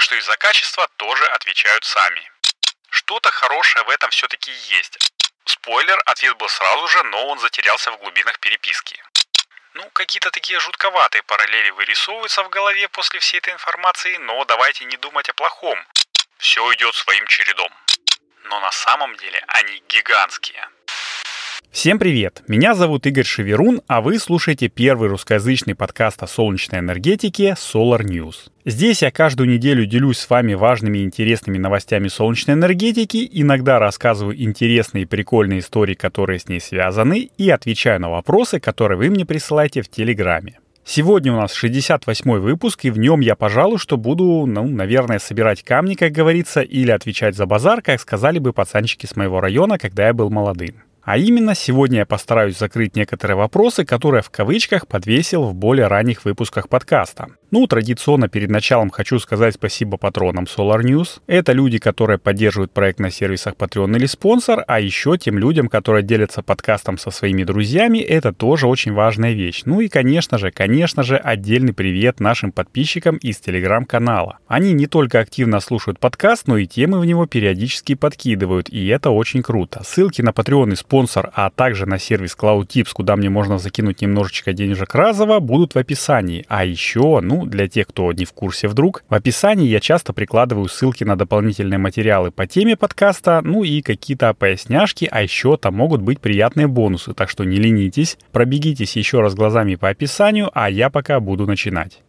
Так что и за качество тоже отвечают сами. Что-то хорошее в этом все-таки есть. Спойлер, ответ был сразу же, но он затерялся в глубинах переписки. Ну, какие-то такие жутковатые параллели вырисовываются в голове после всей этой информации, но давайте не думать о плохом. Все идет своим чередом. Но на самом деле они гигантские. Всем привет! Меня зовут Игорь Шеверун, а вы слушаете первый русскоязычный подкаст о солнечной энергетике Solar News. Здесь я каждую неделю делюсь с вами важными и интересными новостями солнечной энергетики, иногда рассказываю интересные и прикольные истории, которые с ней связаны, и отвечаю на вопросы, которые вы мне присылаете в Телеграме. Сегодня у нас 68 выпуск, и в нем я, пожалуй, что буду, ну, наверное, собирать камни, как говорится, или отвечать за базар, как сказали бы пацанчики с моего района, когда я был молодым. А именно, сегодня я постараюсь закрыть некоторые вопросы, которые в кавычках подвесил в более ранних выпусках подкаста. Ну, традиционно перед началом хочу сказать спасибо патронам Solar News. Это люди, которые поддерживают проект на сервисах Patreon или спонсор, а еще тем людям, которые делятся подкастом со своими друзьями, это тоже очень важная вещь. Ну и, конечно же, конечно же, отдельный привет нашим подписчикам из телеграм-канала. Они не только активно слушают подкаст, но и темы в него периодически подкидывают, и это очень круто. Ссылки на Patreon и спонсор, а также на сервис CloudTips, куда мне можно закинуть немножечко денежек разово, будут в описании. А еще, ну, для тех, кто не в курсе вдруг, в описании я часто прикладываю ссылки на дополнительные материалы по теме подкаста, ну и какие-то поясняшки, а еще там могут быть приятные бонусы, так что не ленитесь, пробегитесь еще раз глазами по описанию, а я пока буду начинать.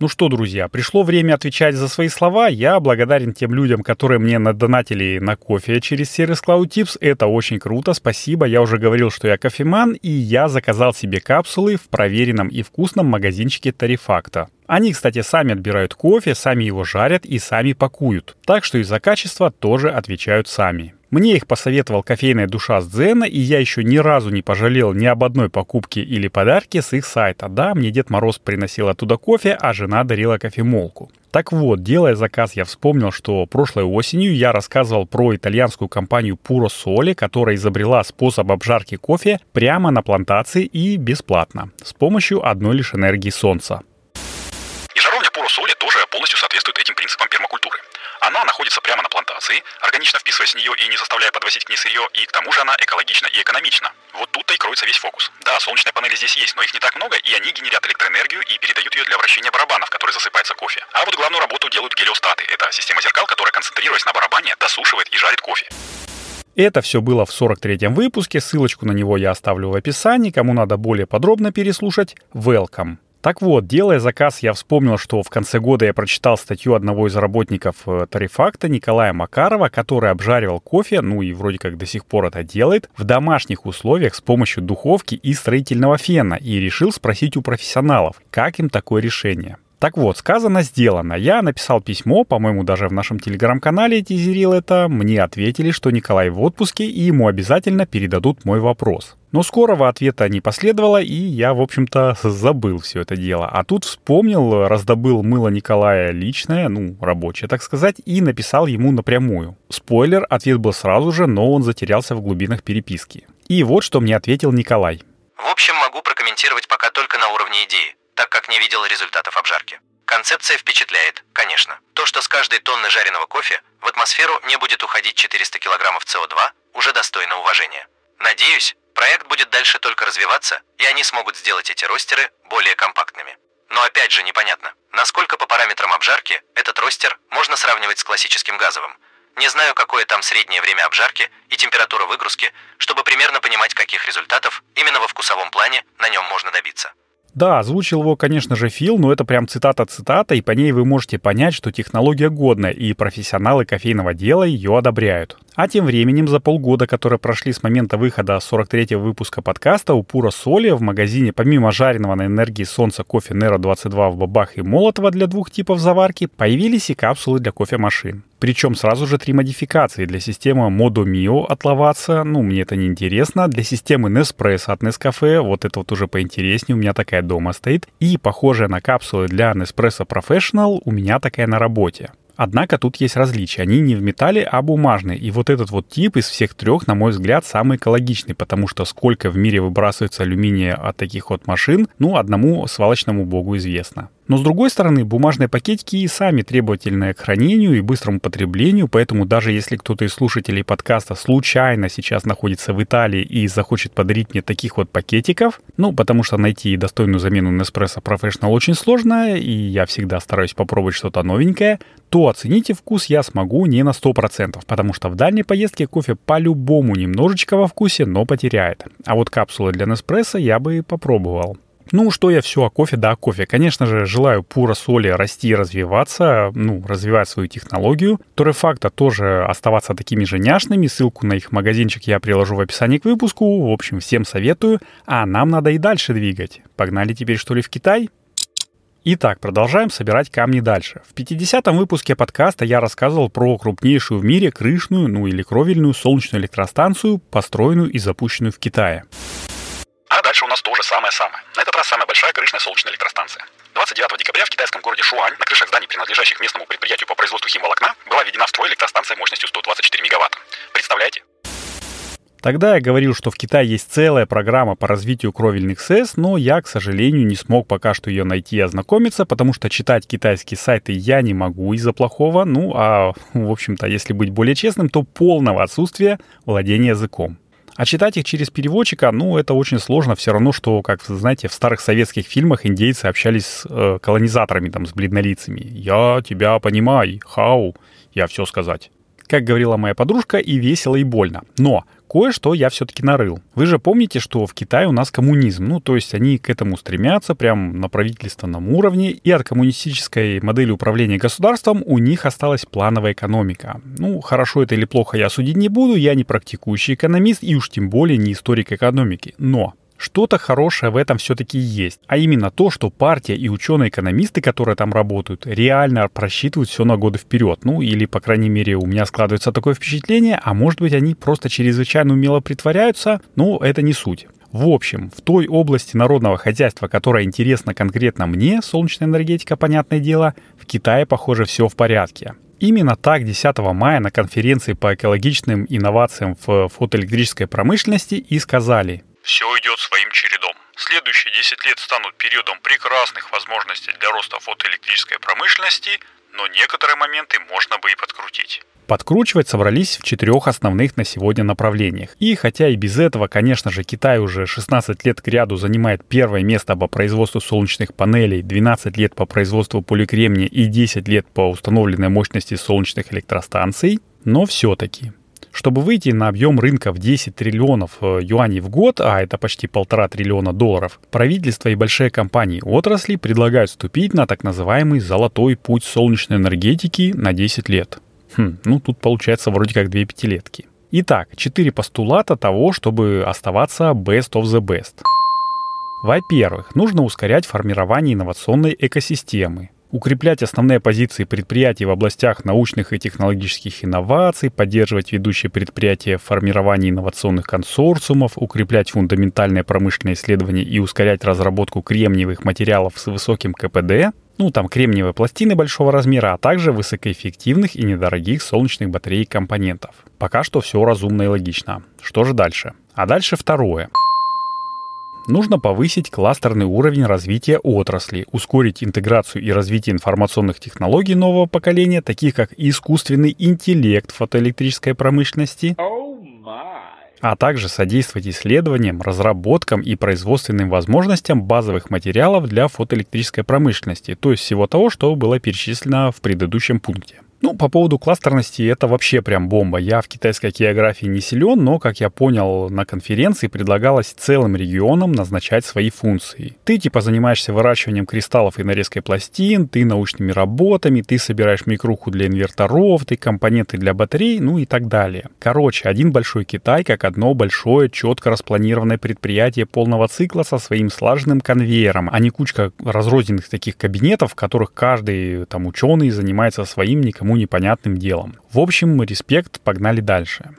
Ну что, друзья, пришло время отвечать за свои слова. Я благодарен тем людям, которые мне надонатили на кофе через сервис Cloud Tips. Это очень круто, спасибо. Я уже говорил, что я кофеман, и я заказал себе капсулы в проверенном и вкусном магазинчике Тарифакта. Они, кстати, сами отбирают кофе, сами его жарят и сами пакуют. Так что и за качество тоже отвечают сами. Мне их посоветовал кофейная душа с Дзена, и я еще ни разу не пожалел ни об одной покупке или подарке с их сайта. Да, мне Дед Мороз приносил оттуда кофе, а жена дарила кофемолку. Так вот, делая заказ, я вспомнил, что прошлой осенью я рассказывал про итальянскую компанию Puro Sole, которая изобрела способ обжарки кофе прямо на плантации и бесплатно, с помощью одной лишь энергии солнца. И жаровня Puro Sole тоже полностью соответствует этим принципам пермакультуры. Она находится прямо на плантации, органично вписываясь в нее и не заставляя подвозить к ней сырье, и к тому же она экологична и экономична. Вот тут-то и кроется весь фокус. Да, солнечные панели здесь есть, но их не так много, и они генерят электроэнергию и передают ее для вращения барабанов, который засыпается кофе. А вот главную работу делают гелиостаты. Это система зеркал, которая, концентрируясь на барабане, досушивает и жарит кофе. Это все было в 43-м выпуске, ссылочку на него я оставлю в описании, кому надо более подробно переслушать, welcome. Так вот, делая заказ, я вспомнил, что в конце года я прочитал статью одного из работников э, Тарифакта Николая Макарова, который обжаривал кофе, ну и вроде как до сих пор это делает, в домашних условиях с помощью духовки и строительного фена, и решил спросить у профессионалов, как им такое решение. Так вот, сказано, сделано. Я написал письмо, по-моему, даже в нашем телеграм-канале тизерил это. Мне ответили, что Николай в отпуске, и ему обязательно передадут мой вопрос. Но скорого ответа не последовало, и я, в общем-то, забыл все это дело. А тут вспомнил, раздобыл мыло Николая личное, ну, рабочее, так сказать, и написал ему напрямую. Спойлер, ответ был сразу же, но он затерялся в глубинах переписки. И вот что мне ответил Николай. В общем, могу прокомментировать пока только на уровне идеи так как не видел результатов обжарки. Концепция впечатляет, конечно. То, что с каждой тонны жареного кофе в атмосферу не будет уходить 400 килограммов СО2, уже достойно уважения. Надеюсь, проект будет дальше только развиваться, и они смогут сделать эти ростеры более компактными. Но опять же непонятно, насколько по параметрам обжарки этот ростер можно сравнивать с классическим газовым. Не знаю, какое там среднее время обжарки и температура выгрузки, чтобы примерно понимать, каких результатов именно во вкусовом плане на нем можно добиться. Да, озвучил его, конечно же, Фил, но это прям цитата-цитата, и по ней вы можете понять, что технология годная, и профессионалы кофейного дела ее одобряют. А тем временем за полгода, которые прошли с момента выхода 43-го выпуска подкаста, у Пура Соли в магазине помимо жареного на энергии солнца кофе Nero 22 в бабах и молотого для двух типов заварки, появились и капсулы для кофемашин. Причем сразу же три модификации для системы Modo Mio от Lavazza, ну мне это не интересно, для системы Nespresso от Nescafe, вот это вот уже поинтереснее, у меня такая дома стоит, и похожая на капсулы для Nespresso Professional у меня такая на работе. Однако тут есть различия. Они не в металле, а бумажные. И вот этот вот тип из всех трех, на мой взгляд, самый экологичный, потому что сколько в мире выбрасывается алюминия от таких вот машин, ну, одному свалочному богу известно. Но с другой стороны, бумажные пакетики и сами требовательны к хранению и быстрому потреблению, поэтому даже если кто-то из слушателей подкаста случайно сейчас находится в Италии и захочет подарить мне таких вот пакетиков, ну, потому что найти достойную замену Nespresso Professional очень сложно, и я всегда стараюсь попробовать что-то новенькое, то оцените вкус я смогу не на 100%, потому что в дальней поездке кофе по-любому немножечко во вкусе, но потеряет. А вот капсулы для Неспрессо я бы попробовал. Ну, что я все о кофе да о кофе. Конечно же, желаю Пура Соли расти и развиваться, ну, развивать свою технологию. Торрефакта тоже оставаться такими же няшными. Ссылку на их магазинчик я приложу в описании к выпуску. В общем, всем советую. А нам надо и дальше двигать. Погнали теперь, что ли, в Китай? Итак, продолжаем собирать камни дальше. В 50-м выпуске подкаста я рассказывал про крупнейшую в мире крышную, ну или кровельную солнечную электростанцию, построенную и запущенную в Китае. А дальше у нас то же самое-самое. На этот раз самая большая крышная солнечная электростанция. 29 декабря в китайском городе Шуань на крышах зданий, принадлежащих местному предприятию по производству химволокна, была введена в строй электростанция мощностью 124 мегаватт. Представляете? Тогда я говорил, что в Китае есть целая программа по развитию кровельных СЭС, но я, к сожалению, не смог пока что ее найти и ознакомиться, потому что читать китайские сайты я не могу из-за плохого. Ну, а, в общем-то, если быть более честным, то полного отсутствия владения языком. А читать их через переводчика, ну, это очень сложно. Все равно, что, как знаете, в старых советских фильмах индейцы общались с э, колонизаторами, там, с бледнолицами. «Я тебя понимаю, хау, я все сказать». Как говорила моя подружка, и весело, и больно. Но кое-что я все-таки нарыл. Вы же помните, что в Китае у нас коммунизм, ну, то есть они к этому стремятся прям на правительственном уровне, и от коммунистической модели управления государством у них осталась плановая экономика. Ну, хорошо это или плохо я судить не буду, я не практикующий экономист и уж тем более не историк экономики. Но что-то хорошее в этом все-таки есть. А именно то, что партия и ученые-экономисты, которые там работают, реально просчитывают все на годы вперед. Ну, или, по крайней мере, у меня складывается такое впечатление, а может быть, они просто чрезвычайно умело притворяются, но это не суть. В общем, в той области народного хозяйства, которая интересна конкретно мне, солнечная энергетика, понятное дело, в Китае, похоже, все в порядке. Именно так 10 мая на конференции по экологичным инновациям в фотоэлектрической промышленности и сказали – все идет своим чередом. Следующие 10 лет станут периодом прекрасных возможностей для роста фотоэлектрической промышленности, но некоторые моменты можно бы и подкрутить. Подкручивать собрались в четырех основных на сегодня направлениях. И хотя и без этого, конечно же, Китай уже 16 лет к ряду занимает первое место по производству солнечных панелей, 12 лет по производству поликремния и 10 лет по установленной мощности солнечных электростанций, но все-таки чтобы выйти на объем рынка в 10 триллионов э, юаней в год, а это почти полтора триллиона долларов, правительство и большие компании отрасли предлагают вступить на так называемый «золотой путь солнечной энергетики» на 10 лет. Хм, ну тут получается вроде как две пятилетки. Итак, четыре постулата того, чтобы оставаться best of the best. Во-первых, нужно ускорять формирование инновационной экосистемы укреплять основные позиции предприятий в областях научных и технологических инноваций, поддерживать ведущие предприятия в формировании инновационных консорциумов, укреплять фундаментальные промышленные исследования и ускорять разработку кремниевых материалов с высоким КПД, ну там кремниевые пластины большого размера, а также высокоэффективных и недорогих солнечных батарей и компонентов. Пока что все разумно и логично. Что же дальше? А дальше второе нужно повысить кластерный уровень развития отрасли, ускорить интеграцию и развитие информационных технологий нового поколения, таких как искусственный интеллект фотоэлектрической промышленности, а также содействовать исследованиям, разработкам и производственным возможностям базовых материалов для фотоэлектрической промышленности, то есть всего того, что было перечислено в предыдущем пункте. Ну, по поводу кластерности, это вообще прям бомба. Я в китайской географии не силен, но, как я понял, на конференции предлагалось целым регионам назначать свои функции. Ты типа занимаешься выращиванием кристаллов и нарезкой пластин, ты научными работами, ты собираешь микруху для инверторов, ты компоненты для батарей, ну и так далее. Короче, один большой Китай как одно большое, четко распланированное предприятие полного цикла со своим слаженным конвейером, а не кучка разрозненных таких кабинетов, в которых каждый там ученый занимается своим никому никому непонятным делом. В общем, респект, погнали дальше.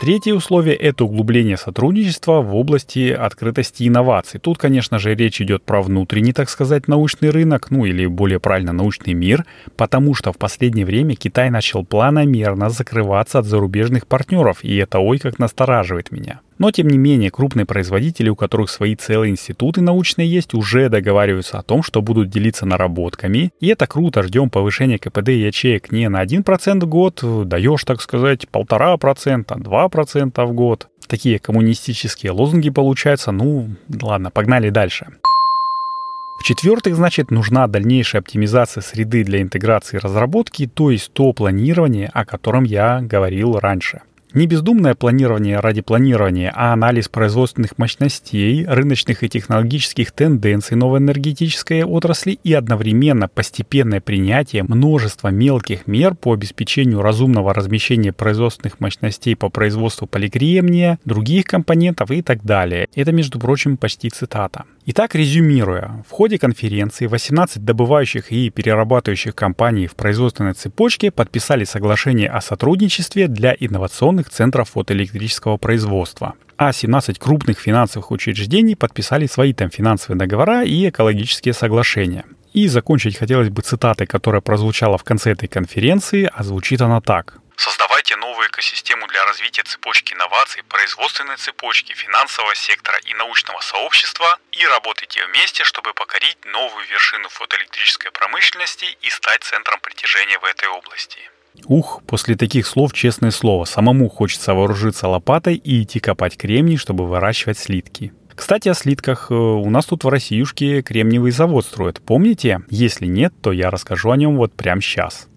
Третье условие – это углубление сотрудничества в области открытости инноваций. Тут, конечно же, речь идет про внутренний, так сказать, научный рынок, ну или более правильно, научный мир, потому что в последнее время Китай начал планомерно закрываться от зарубежных партнеров, и это ой как настораживает меня. Но, тем не менее, крупные производители, у которых свои целые институты научные есть, уже договариваются о том, что будут делиться наработками. И это круто, ждем повышения КПД ячеек не на 1% в год, даешь, так сказать, 1,5%, 2% в год. Такие коммунистические лозунги получаются. Ну, ладно, погнали дальше. В-четвертых, значит, нужна дальнейшая оптимизация среды для интеграции разработки, то есть то планирование, о котором я говорил раньше. Не бездумное планирование ради планирования, а анализ производственных мощностей, рыночных и технологических тенденций новой энергетической отрасли и одновременно постепенное принятие множества мелких мер по обеспечению разумного размещения производственных мощностей по производству поликремния, других компонентов и так далее. Это, между прочим, почти цитата. Итак, резюмируя, в ходе конференции 18 добывающих и перерабатывающих компаний в производственной цепочке подписали соглашение о сотрудничестве для инновационных центров фотоэлектрического производства. А 17 крупных финансовых учреждений подписали свои там финансовые договора и экологические соглашения. И закончить хотелось бы цитатой, которая прозвучала в конце этой конференции, а звучит она так. Создавайте новую экосистему для развития цепочки инноваций, производственной цепочки, финансового сектора и научного сообщества и работайте вместе, чтобы покорить новую вершину фотоэлектрической промышленности и стать центром притяжения в этой области. Ух, после таких слов, честное слово, самому хочется вооружиться лопатой и идти копать кремний, чтобы выращивать слитки. Кстати, о слитках. Э, у нас тут в Россиюшке кремниевый завод строят. Помните? Если нет, то я расскажу о нем вот прямо сейчас.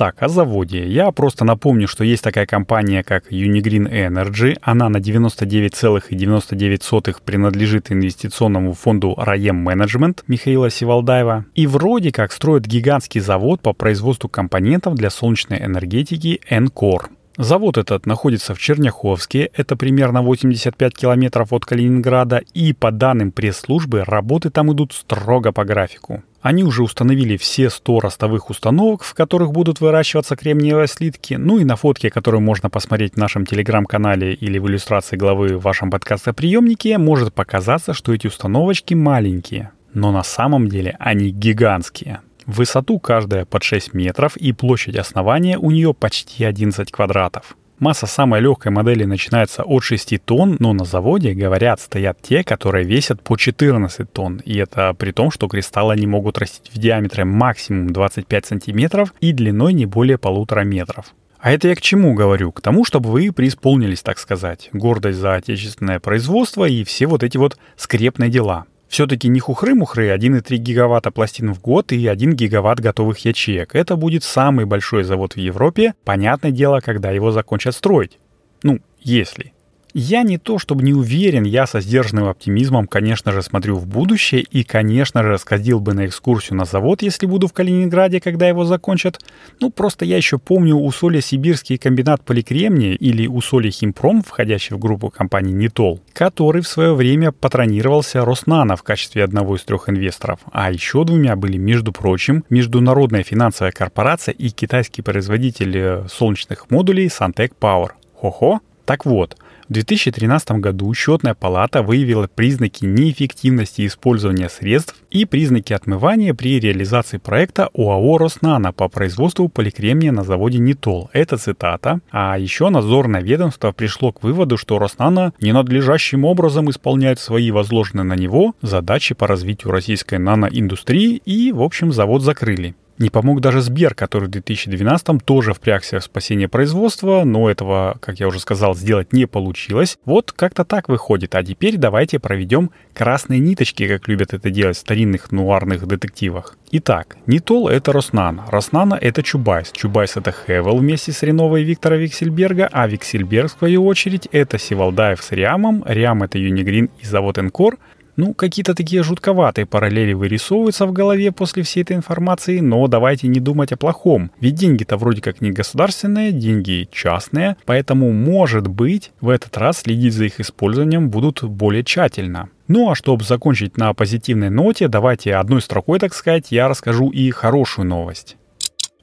Так, о заводе. Я просто напомню, что есть такая компания, как Unigreen Energy. Она на 99,99 принадлежит инвестиционному фонду Раем Management Михаила Сивалдаева. И вроде как строит гигантский завод по производству компонентов для солнечной энергетики Encore. Завод этот находится в Черняховске, это примерно 85 километров от Калининграда, и по данным пресс-службы работы там идут строго по графику. Они уже установили все 100 ростовых установок, в которых будут выращиваться кремниевые слитки, ну и на фотке, которую можно посмотреть в нашем телеграм-канале или в иллюстрации главы в вашем подкастоприемнике, может показаться, что эти установочки маленькие. Но на самом деле они гигантские. Высоту каждая под 6 метров и площадь основания у нее почти 11 квадратов. Масса самой легкой модели начинается от 6 тонн, но на заводе, говорят, стоят те, которые весят по 14 тонн. И это при том, что кристаллы не могут растить в диаметре максимум 25 сантиметров и длиной не более полутора метров. А это я к чему говорю? К тому, чтобы вы преисполнились, так сказать. Гордость за отечественное производство и все вот эти вот скрепные дела. Все-таки не хухры-мухры, 1,3 гигаватта пластин в год и 1 гигаватт готовых ячеек. Это будет самый большой завод в Европе, понятное дело, когда его закончат строить. Ну, если. Я не то чтобы не уверен, я со сдержанным оптимизмом, конечно же, смотрю в будущее и, конечно же, сходил бы на экскурсию на завод, если буду в Калининграде, когда его закончат. Ну, просто я еще помню Усолье Сибирский комбинат поликремния или Усолье Химпром, входящий в группу компании Нитол, который в свое время патронировался Роснано в качестве одного из трех инвесторов. А еще двумя были, между прочим, Международная финансовая корпорация и китайский производитель э, солнечных модулей Santec Power. Хо-хо. Так вот, в 2013 году счетная палата выявила признаки неэффективности использования средств и признаки отмывания при реализации проекта ОАО «Роснано» по производству поликремния на заводе «Нитол». Это цитата. А еще надзорное ведомство пришло к выводу, что «Роснано» ненадлежащим образом исполняет свои возложенные на него задачи по развитию российской наноиндустрии и, в общем, завод закрыли. Не помог даже Сбер, который в 2012 тоже впрягся в спасение производства, но этого, как я уже сказал, сделать не получилось. Вот как-то так выходит. А теперь давайте проведем красные ниточки, как любят это делать в старинных нуарных детективах. Итак, Нитол — это Роснана, Роснана — это Чубайс, Чубайс — это Хевел вместе с Реновой Виктора Виксельберга, а Виксельберг, в свою очередь, это Сивалдаев с Риамом, Риам — это Юнигрин и завод Энкор, ну, какие-то такие жутковатые параллели вырисовываются в голове после всей этой информации, но давайте не думать о плохом. Ведь деньги-то вроде как не государственные, деньги частные, поэтому, может быть, в этот раз следить за их использованием будут более тщательно. Ну а чтобы закончить на позитивной ноте, давайте одной строкой, так сказать, я расскажу и хорошую новость.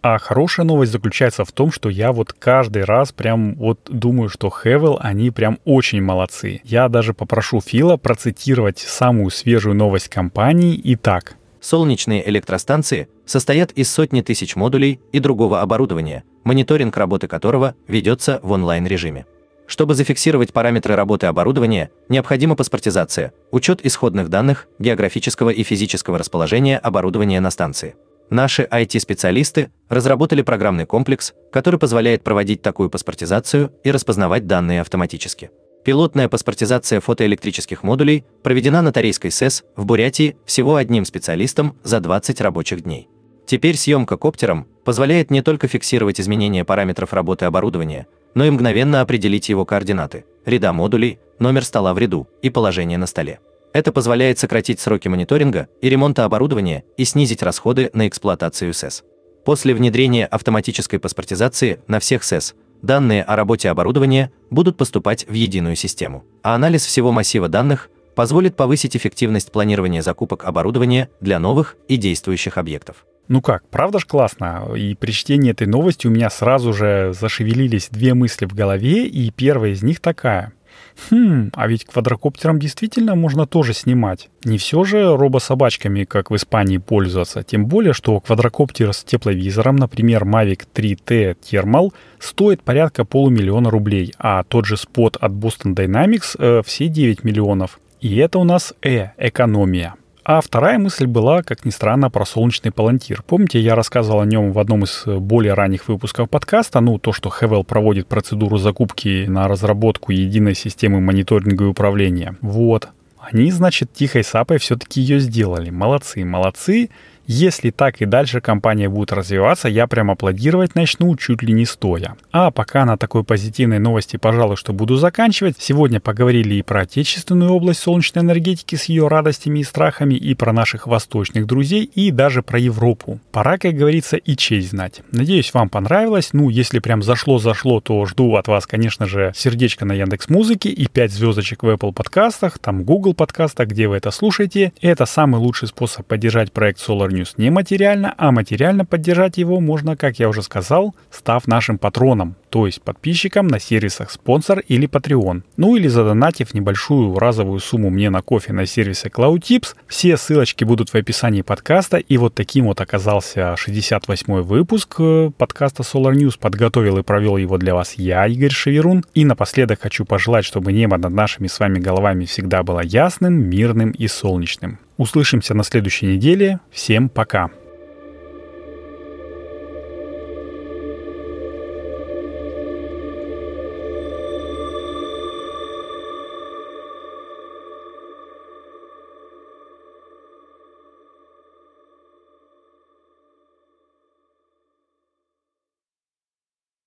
А хорошая новость заключается в том, что я вот каждый раз прям вот думаю, что Хевел, они прям очень молодцы. Я даже попрошу Фила процитировать самую свежую новость компании. Итак. Солнечные электростанции состоят из сотни тысяч модулей и другого оборудования, мониторинг работы которого ведется в онлайн-режиме. Чтобы зафиксировать параметры работы оборудования, необходима паспортизация, учет исходных данных, географического и физического расположения оборудования на станции. Наши IT-специалисты разработали программный комплекс, который позволяет проводить такую паспортизацию и распознавать данные автоматически. Пилотная паспортизация фотоэлектрических модулей проведена на Тарейской СЭС в Бурятии всего одним специалистом за 20 рабочих дней. Теперь съемка коптером позволяет не только фиксировать изменения параметров работы оборудования, но и мгновенно определить его координаты, ряда модулей, номер стола в ряду и положение на столе. Это позволяет сократить сроки мониторинга и ремонта оборудования и снизить расходы на эксплуатацию СЭС. После внедрения автоматической паспортизации на всех СЭС данные о работе оборудования будут поступать в единую систему, а анализ всего массива данных позволит повысить эффективность планирования закупок оборудования для новых и действующих объектов. Ну как, правда ж классно? И при чтении этой новости у меня сразу же зашевелились две мысли в голове, и первая из них такая. Хм, а ведь квадрокоптером действительно можно тоже снимать. Не все же робособачками, как в Испании, пользоваться. Тем более, что квадрокоптер с тепловизором, например, Mavic 3T Thermal, стоит порядка полумиллиона рублей, а тот же спот от Boston Dynamics э, все 9 миллионов. И это у нас э, экономия. А вторая мысль была, как ни странно, про солнечный палантир. Помните, я рассказывал о нем в одном из э, более ранних выпусков подкаста, ну, то, что Хевел проводит процедуру закупки на разработку единой системы мониторинга и управления. Вот. Они, значит, тихой сапой все-таки ее сделали. Молодцы, молодцы. Если так и дальше компания будет развиваться, я прям аплодировать начну чуть ли не стоя. А пока на такой позитивной новости, пожалуй, что буду заканчивать. Сегодня поговорили и про отечественную область солнечной энергетики с ее радостями и страхами, и про наших восточных друзей, и даже про Европу. Пора, как говорится, и честь знать. Надеюсь, вам понравилось. Ну, если прям зашло-зашло, то жду от вас, конечно же, сердечко на Яндекс Музыке и 5 звездочек в Apple подкастах, там Google подкастах, где вы это слушаете. Это самый лучший способ поддержать проект Solar News не материально, а материально поддержать его можно, как я уже сказал, став нашим патроном, то есть подписчиком на сервисах спонсор или Patreon. Ну или задонатив небольшую разовую сумму мне на кофе на сервисе CloudTips. Все ссылочки будут в описании подкаста. И вот таким вот оказался 68-й выпуск э, подкаста Solar News. Подготовил и провел его для вас я, Игорь Шеверун. И напоследок хочу пожелать, чтобы небо над нашими с вами головами всегда было ясным, мирным и солнечным. Услышимся на следующей неделе. Всем пока.